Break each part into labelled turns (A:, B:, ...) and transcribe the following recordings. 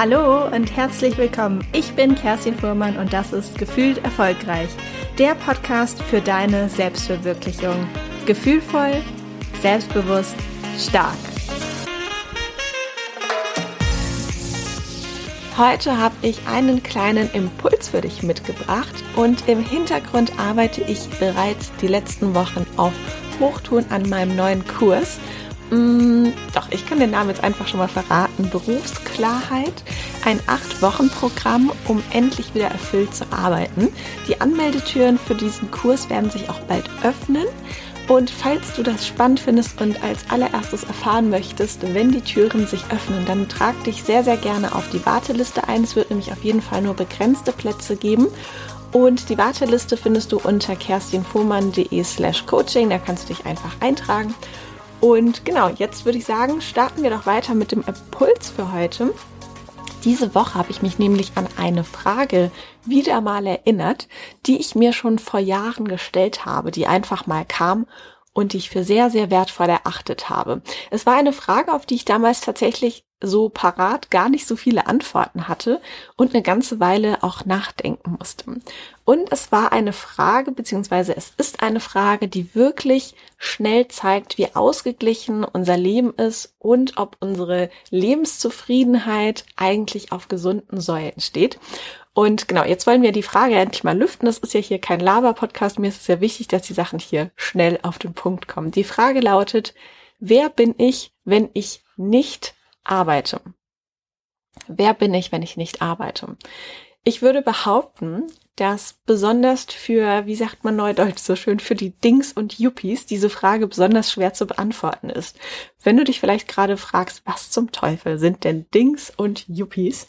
A: Hallo und herzlich willkommen. Ich bin Kerstin Fuhrmann und das ist Gefühlt Erfolgreich, der Podcast für deine Selbstverwirklichung. Gefühlvoll, selbstbewusst, stark. Heute habe ich einen kleinen Impuls für dich mitgebracht und im Hintergrund arbeite ich bereits die letzten Wochen auf Hochtouren an meinem neuen Kurs Mm, doch, ich kann den Namen jetzt einfach schon mal verraten. Berufsklarheit. Ein Acht-Wochen-Programm, um endlich wieder erfüllt zu arbeiten. Die Anmeldetüren für diesen Kurs werden sich auch bald öffnen. Und falls du das spannend findest und als allererstes erfahren möchtest, wenn die Türen sich öffnen, dann trag dich sehr, sehr gerne auf die Warteliste ein. Es wird nämlich auf jeden Fall nur begrenzte Plätze geben. Und die Warteliste findest du unter kerstinfuhrmann.de slash coaching. Da kannst du dich einfach eintragen. Und genau, jetzt würde ich sagen, starten wir doch weiter mit dem Impuls für heute. Diese Woche habe ich mich nämlich an eine Frage wieder mal erinnert, die ich mir schon vor Jahren gestellt habe, die einfach mal kam und die ich für sehr, sehr wertvoll erachtet habe. Es war eine Frage, auf die ich damals tatsächlich so parat gar nicht so viele Antworten hatte und eine ganze Weile auch nachdenken musste. Und es war eine Frage, beziehungsweise es ist eine Frage, die wirklich schnell zeigt, wie ausgeglichen unser Leben ist und ob unsere Lebenszufriedenheit eigentlich auf gesunden Säulen steht. Und genau, jetzt wollen wir die Frage endlich mal lüften. Das ist ja hier kein Lava-Podcast. Mir ist es sehr wichtig, dass die Sachen hier schnell auf den Punkt kommen. Die Frage lautet, wer bin ich, wenn ich nicht arbeite? Wer bin ich, wenn ich nicht arbeite? Ich würde behaupten, dass besonders für, wie sagt man neudeutsch so schön, für die Dings und Yuppies diese Frage besonders schwer zu beantworten ist. Wenn du dich vielleicht gerade fragst, was zum Teufel sind denn Dings und Yuppies,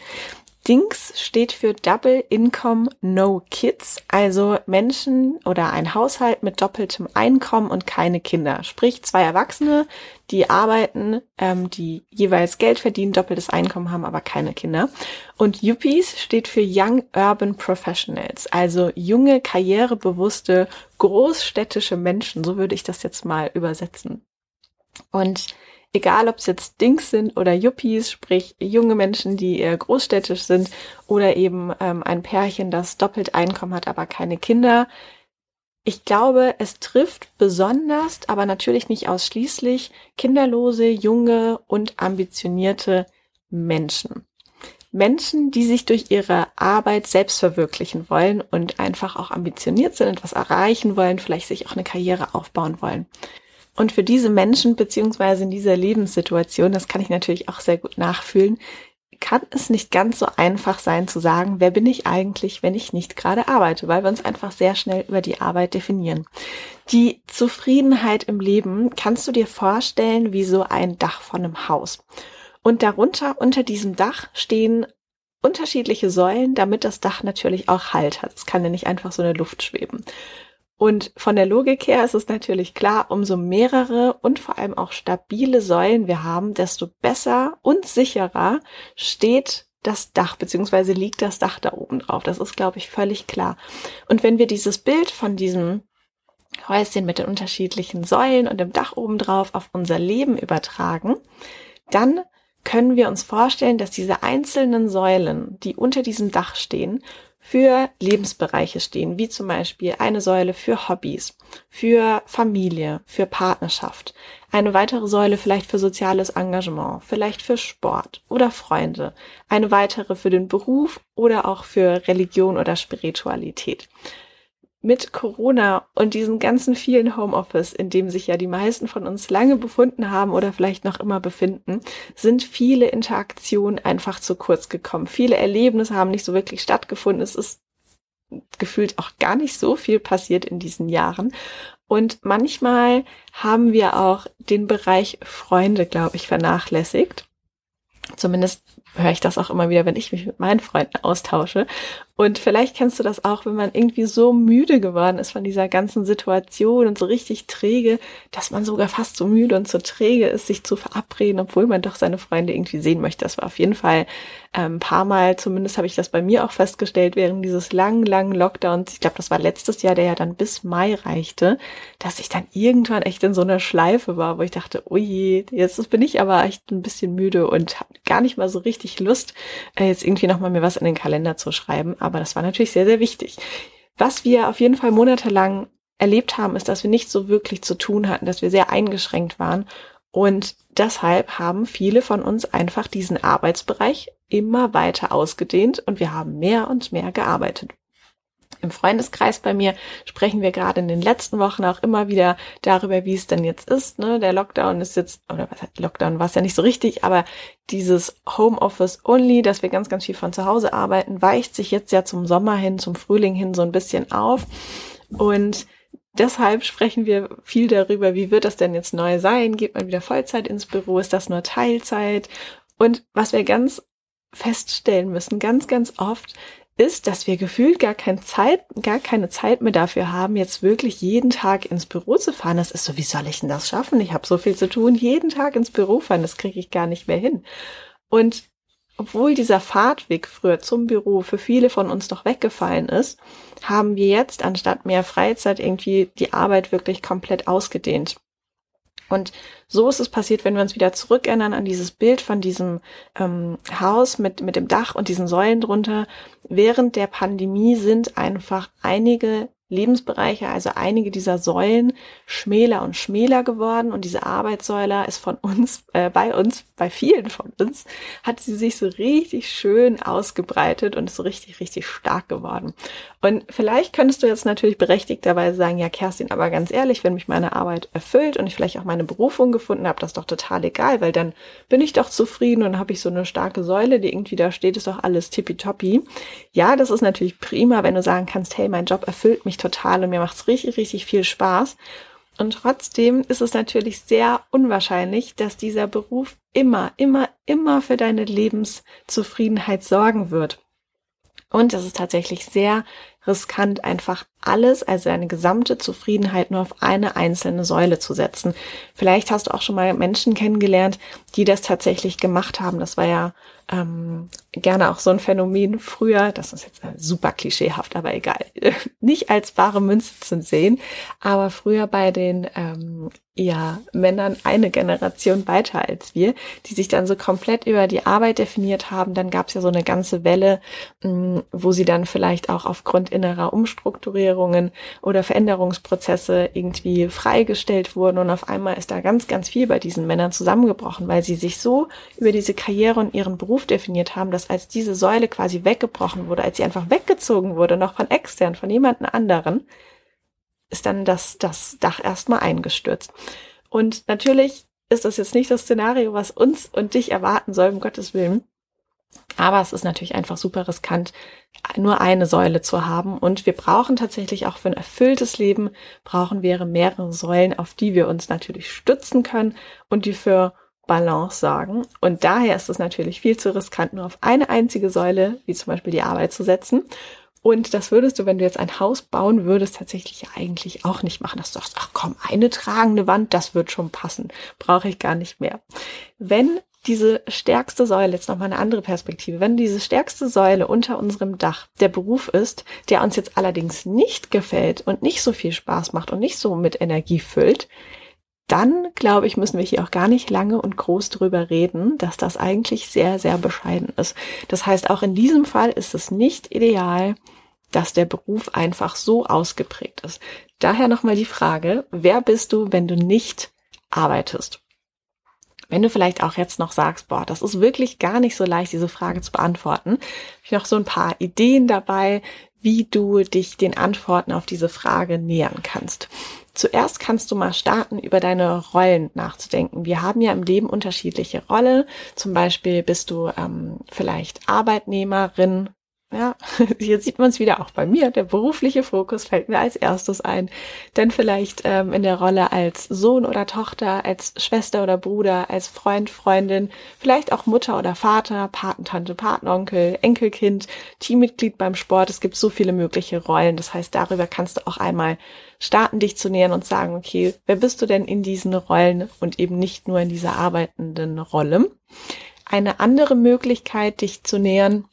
A: DINKS steht für Double Income No Kids, also Menschen oder ein Haushalt mit doppeltem Einkommen und keine Kinder. Sprich zwei Erwachsene, die arbeiten, ähm, die jeweils Geld verdienen, doppeltes Einkommen haben, aber keine Kinder. Und Yuppies steht für Young Urban Professionals, also junge, karrierebewusste, großstädtische Menschen. So würde ich das jetzt mal übersetzen. Und egal ob es jetzt Dings sind oder Yuppies, sprich junge Menschen, die eher großstädtisch sind, oder eben ähm, ein Pärchen, das doppelt Einkommen hat, aber keine Kinder. Ich glaube, es trifft besonders, aber natürlich nicht ausschließlich, kinderlose, junge und ambitionierte Menschen. Menschen, die sich durch ihre Arbeit selbst verwirklichen wollen und einfach auch ambitioniert sind, etwas erreichen wollen, vielleicht sich auch eine Karriere aufbauen wollen. Und für diese Menschen beziehungsweise in dieser Lebenssituation, das kann ich natürlich auch sehr gut nachfühlen, kann es nicht ganz so einfach sein zu sagen, wer bin ich eigentlich, wenn ich nicht gerade arbeite, weil wir uns einfach sehr schnell über die Arbeit definieren. Die Zufriedenheit im Leben kannst du dir vorstellen wie so ein Dach von einem Haus. Und darunter, unter diesem Dach stehen unterschiedliche Säulen, damit das Dach natürlich auch Halt hat. Es kann ja nicht einfach so eine Luft schweben. Und von der Logik her ist es natürlich klar, umso mehrere und vor allem auch stabile Säulen wir haben, desto besser und sicherer steht das Dach, beziehungsweise liegt das Dach da oben drauf. Das ist, glaube ich, völlig klar. Und wenn wir dieses Bild von diesem Häuschen mit den unterschiedlichen Säulen und dem Dach oben drauf auf unser Leben übertragen, dann können wir uns vorstellen, dass diese einzelnen Säulen, die unter diesem Dach stehen, für Lebensbereiche stehen, wie zum Beispiel eine Säule für Hobbys, für Familie, für Partnerschaft, eine weitere Säule vielleicht für soziales Engagement, vielleicht für Sport oder Freunde, eine weitere für den Beruf oder auch für Religion oder Spiritualität mit Corona und diesen ganzen vielen Homeoffice, in dem sich ja die meisten von uns lange befunden haben oder vielleicht noch immer befinden, sind viele Interaktionen einfach zu kurz gekommen. Viele Erlebnisse haben nicht so wirklich stattgefunden. Es ist gefühlt auch gar nicht so viel passiert in diesen Jahren. Und manchmal haben wir auch den Bereich Freunde, glaube ich, vernachlässigt. Zumindest höre ich das auch immer wieder, wenn ich mich mit meinen Freunden austausche. Und vielleicht kennst du das auch, wenn man irgendwie so müde geworden ist von dieser ganzen Situation und so richtig träge, dass man sogar fast so müde und so träge ist, sich zu verabreden, obwohl man doch seine Freunde irgendwie sehen möchte. Das war auf jeden Fall ähm, ein paar Mal, zumindest habe ich das bei mir auch festgestellt, während dieses langen, langen Lockdowns, ich glaube, das war letztes Jahr, der ja dann bis Mai reichte, dass ich dann irgendwann echt in so einer Schleife war, wo ich dachte, oh je, jetzt bin ich aber echt ein bisschen müde und gar nicht mal so richtig richtig Lust, äh, jetzt irgendwie nochmal mir was in den Kalender zu schreiben. Aber das war natürlich sehr, sehr wichtig. Was wir auf jeden Fall monatelang erlebt haben, ist, dass wir nicht so wirklich zu tun hatten, dass wir sehr eingeschränkt waren. Und deshalb haben viele von uns einfach diesen Arbeitsbereich immer weiter ausgedehnt und wir haben mehr und mehr gearbeitet. Im Freundeskreis bei mir sprechen wir gerade in den letzten Wochen auch immer wieder darüber, wie es denn jetzt ist. Ne? Der Lockdown ist jetzt, oder was heißt Lockdown war es ja nicht so richtig, aber dieses Homeoffice only, dass wir ganz, ganz viel von zu Hause arbeiten, weicht sich jetzt ja zum Sommer hin, zum Frühling hin so ein bisschen auf. Und deshalb sprechen wir viel darüber, wie wird das denn jetzt neu sein? Geht man wieder Vollzeit ins Büro? Ist das nur Teilzeit? Und was wir ganz feststellen müssen, ganz, ganz oft, ist, dass wir gefühlt gar keine Zeit, gar keine Zeit mehr dafür haben, jetzt wirklich jeden Tag ins Büro zu fahren. Das ist so, wie soll ich denn das schaffen? Ich habe so viel zu tun, jeden Tag ins Büro fahren, das kriege ich gar nicht mehr hin. Und obwohl dieser Fahrtweg früher zum Büro für viele von uns doch weggefallen ist, haben wir jetzt anstatt mehr Freizeit irgendwie die Arbeit wirklich komplett ausgedehnt. Und so ist es passiert, wenn wir uns wieder zurückerinnern an dieses Bild von diesem ähm, Haus mit, mit dem Dach und diesen Säulen drunter. Während der Pandemie sind einfach einige Lebensbereiche, also einige dieser Säulen, schmäler und schmäler geworden und diese Arbeitssäule ist von uns, äh, bei uns, bei vielen von uns, hat sie sich so richtig schön ausgebreitet und ist so richtig, richtig stark geworden. Und vielleicht könntest du jetzt natürlich berechtigt dabei sagen, ja, Kerstin, aber ganz ehrlich, wenn mich meine Arbeit erfüllt und ich vielleicht auch meine Berufung gefunden habe, das ist doch total egal, weil dann bin ich doch zufrieden und habe ich so eine starke Säule, die irgendwie da steht, ist doch alles tippitoppi. Ja, das ist natürlich prima, wenn du sagen kannst, hey, mein Job erfüllt mich total und mir macht's richtig, richtig viel Spaß. Und trotzdem ist es natürlich sehr unwahrscheinlich, dass dieser Beruf immer, immer, immer für deine Lebenszufriedenheit sorgen wird. Und es ist tatsächlich sehr riskant, einfach alles, also deine gesamte Zufriedenheit nur auf eine einzelne Säule zu setzen. Vielleicht hast du auch schon mal Menschen kennengelernt, die das tatsächlich gemacht haben. Das war ja ähm, gerne auch so ein Phänomen früher, das ist jetzt super klischeehaft, aber egal, nicht als wahre Münze zu sehen, aber früher bei den ähm, ja, Männern eine Generation weiter als wir, die sich dann so komplett über die Arbeit definiert haben. Dann gab es ja so eine ganze Welle, mh, mm, wo sie dann vielleicht auch aufgrund innerer Umstrukturierungen oder Veränderungsprozesse irgendwie freigestellt wurden und auf einmal ist da ganz, ganz viel bei diesen Männern zusammengebrochen, weil sie sich so über diese Karriere und ihren Beruf definiert haben, dass als diese Säule quasi weggebrochen wurde, als sie einfach weggezogen wurde, noch von extern, von jemandem anderen, ist dann das, das Dach erstmal eingestürzt. Und natürlich ist das jetzt nicht das Szenario, was uns und dich erwarten soll, um Gottes Willen. Aber es ist natürlich einfach super riskant, nur eine Säule zu haben. Und wir brauchen tatsächlich auch für ein erfülltes Leben, brauchen wir mehrere Säulen, auf die wir uns natürlich stützen können und die für Balance sorgen. Und daher ist es natürlich viel zu riskant, nur auf eine einzige Säule, wie zum Beispiel die Arbeit zu setzen. Und das würdest du, wenn du jetzt ein Haus bauen würdest, tatsächlich eigentlich auch nicht machen, dass du sagst, ach komm, eine tragende Wand, das wird schon passen. Brauche ich gar nicht mehr. Wenn diese stärkste Säule, jetzt nochmal eine andere Perspektive, wenn diese stärkste Säule unter unserem Dach der Beruf ist, der uns jetzt allerdings nicht gefällt und nicht so viel Spaß macht und nicht so mit Energie füllt, dann glaube ich, müssen wir hier auch gar nicht lange und groß drüber reden, dass das eigentlich sehr, sehr bescheiden ist. Das heißt, auch in diesem Fall ist es nicht ideal, dass der Beruf einfach so ausgeprägt ist. Daher nochmal die Frage, wer bist du, wenn du nicht arbeitest? Wenn du vielleicht auch jetzt noch sagst, boah, das ist wirklich gar nicht so leicht, diese Frage zu beantworten, habe ich noch so ein paar Ideen dabei, wie du dich den Antworten auf diese Frage nähern kannst. Zuerst kannst du mal starten, über deine Rollen nachzudenken. Wir haben ja im Leben unterschiedliche Rollen. Zum Beispiel bist du ähm, vielleicht Arbeitnehmerin, ja, hier sieht man es wieder auch bei mir. Der berufliche Fokus fällt mir als erstes ein. Denn vielleicht ähm, in der Rolle als Sohn oder Tochter, als Schwester oder Bruder, als Freund, Freundin, vielleicht auch Mutter oder Vater, Patentante, Patenonkel, Enkelkind, Teammitglied beim Sport. Es gibt so viele mögliche Rollen. Das heißt, darüber kannst du auch einmal starten, dich zu nähern und sagen, okay, wer bist du denn in diesen Rollen und eben nicht nur in dieser arbeitenden Rolle? Eine andere Möglichkeit, dich zu nähern,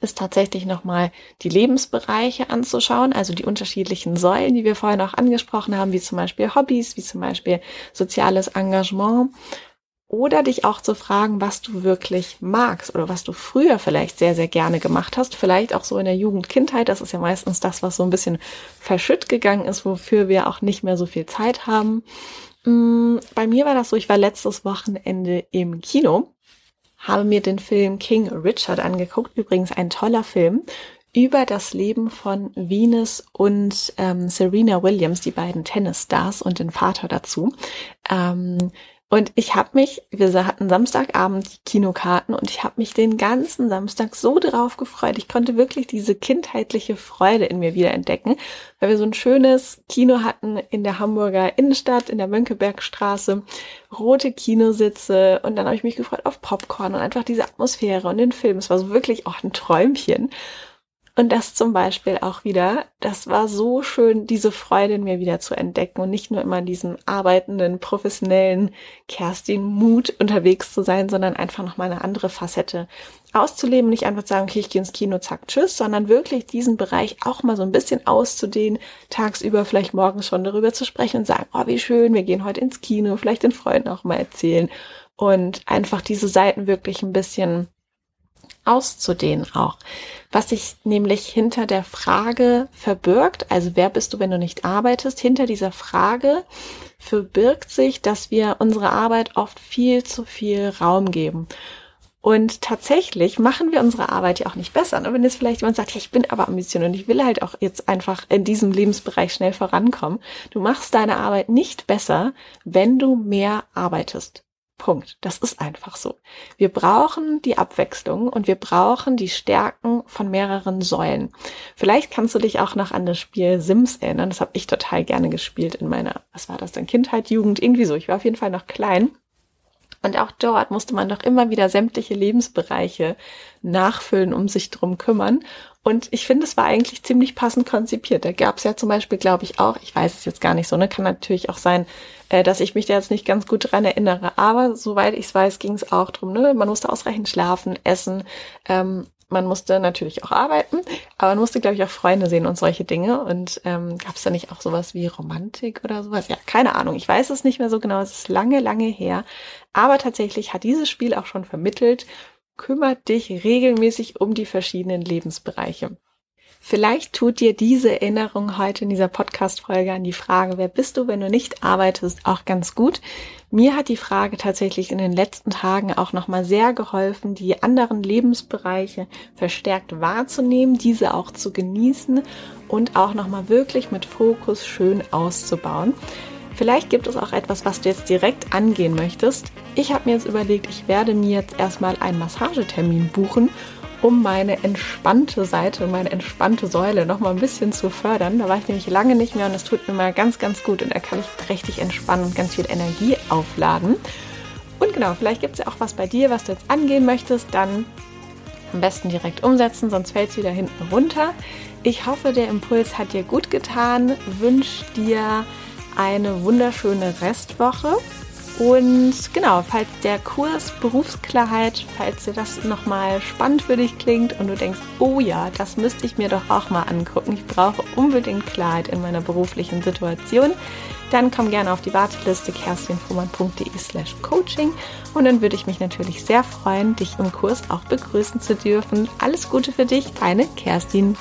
A: ist tatsächlich nochmal die Lebensbereiche anzuschauen, also die unterschiedlichen Säulen, die wir vorhin auch angesprochen haben, wie zum Beispiel Hobbys, wie zum Beispiel soziales Engagement oder dich auch zu fragen, was du wirklich magst oder was du früher vielleicht sehr, sehr gerne gemacht hast. Vielleicht auch so in der Jugend, Kindheit. Das ist ja meistens das, was so ein bisschen verschütt gegangen ist, wofür wir auch nicht mehr so viel Zeit haben. Mm, bei mir war das so, ich war letztes Wochenende im Kino, habe mir den Film King Richard angeguckt. Übrigens ein toller Film über das Leben von Venus und ähm, Serena Williams, die beiden Tennisstars und den Vater dazu. Ähm, und ich habe mich, wir hatten Samstagabend die Kinokarten und ich habe mich den ganzen Samstag so drauf gefreut. Ich konnte wirklich diese kindheitliche Freude in mir wieder entdecken, weil wir so ein schönes Kino hatten in der Hamburger Innenstadt, in der Mönckebergstraße, rote Kinositze und dann habe ich mich gefreut auf Popcorn und einfach diese Atmosphäre und den Film. Es war so wirklich auch ein Träumchen. Und das zum Beispiel auch wieder, das war so schön, diese Freude in mir wieder zu entdecken und nicht nur immer diesen arbeitenden, professionellen Kerstin-Mut unterwegs zu sein, sondern einfach nochmal eine andere Facette auszuleben. Nicht einfach sagen, okay, ich gehe ins Kino, zack, tschüss, sondern wirklich diesen Bereich auch mal so ein bisschen auszudehnen, tagsüber vielleicht morgens schon darüber zu sprechen und sagen, oh, wie schön, wir gehen heute ins Kino, vielleicht den Freunden auch mal erzählen und einfach diese Seiten wirklich ein bisschen auszudehnen auch. Was sich nämlich hinter der Frage verbirgt, also wer bist du, wenn du nicht arbeitest, hinter dieser Frage verbirgt sich, dass wir unsere Arbeit oft viel zu viel Raum geben. Und tatsächlich machen wir unsere Arbeit ja auch nicht besser. Und ne? wenn jetzt vielleicht jemand sagt, ja, ich bin aber ambitioniert und ich will halt auch jetzt einfach in diesem Lebensbereich schnell vorankommen. Du machst deine Arbeit nicht besser, wenn du mehr arbeitest. Punkt. Das ist einfach so. Wir brauchen die Abwechslung und wir brauchen die Stärken von mehreren Säulen. Vielleicht kannst du dich auch noch an das Spiel Sims erinnern. Das habe ich total gerne gespielt in meiner, was war das denn, Kindheit, Jugend, irgendwie so. Ich war auf jeden Fall noch klein. Und auch dort musste man doch immer wieder sämtliche Lebensbereiche nachfüllen, um sich drum kümmern. Und ich finde, es war eigentlich ziemlich passend konzipiert. Da gab es ja zum Beispiel, glaube ich, auch, ich weiß es jetzt gar nicht so, ne, kann natürlich auch sein, äh, dass ich mich da jetzt nicht ganz gut dran erinnere. Aber soweit ich weiß, ging es auch drum, ne? Man musste ausreichend schlafen, essen, ähm, man musste natürlich auch arbeiten, aber man musste, glaube ich, auch Freunde sehen und solche Dinge. Und ähm, gab es da nicht auch sowas wie Romantik oder sowas? Ja, keine Ahnung. Ich weiß es nicht mehr so genau. Es ist lange, lange her. Aber tatsächlich hat dieses Spiel auch schon vermittelt, kümmert dich regelmäßig um die verschiedenen Lebensbereiche. Vielleicht tut dir diese Erinnerung heute in dieser Podcast-Folge an die Frage, wer bist du, wenn du nicht arbeitest, auch ganz gut. Mir hat die Frage tatsächlich in den letzten Tagen auch nochmal sehr geholfen, die anderen Lebensbereiche verstärkt wahrzunehmen, diese auch zu genießen und auch nochmal wirklich mit Fokus schön auszubauen. Vielleicht gibt es auch etwas, was du jetzt direkt angehen möchtest. Ich habe mir jetzt überlegt, ich werde mir jetzt erstmal einen Massagetermin buchen um meine entspannte Seite, meine entspannte Säule noch mal ein bisschen zu fördern. Da war ich nämlich lange nicht mehr und es tut mir mal ganz, ganz gut und da kann ich richtig entspannen und ganz viel Energie aufladen. Und genau, vielleicht gibt es ja auch was bei dir, was du jetzt angehen möchtest, dann am besten direkt umsetzen, sonst fällt es wieder hinten runter. Ich hoffe, der Impuls hat dir gut getan. Wünsche dir eine wunderschöne Restwoche und genau, falls der Kurs Berufsklarheit, falls dir das nochmal spannend für dich klingt und du denkst, oh ja, das müsste ich mir doch auch mal angucken, ich brauche unbedingt Klarheit in meiner beruflichen Situation, dann komm gerne auf die Warteliste kerstinfuhrmann.de slash coaching und dann würde ich mich natürlich sehr freuen, dich im Kurs auch begrüßen zu dürfen. Alles Gute für dich, deine Kerstin.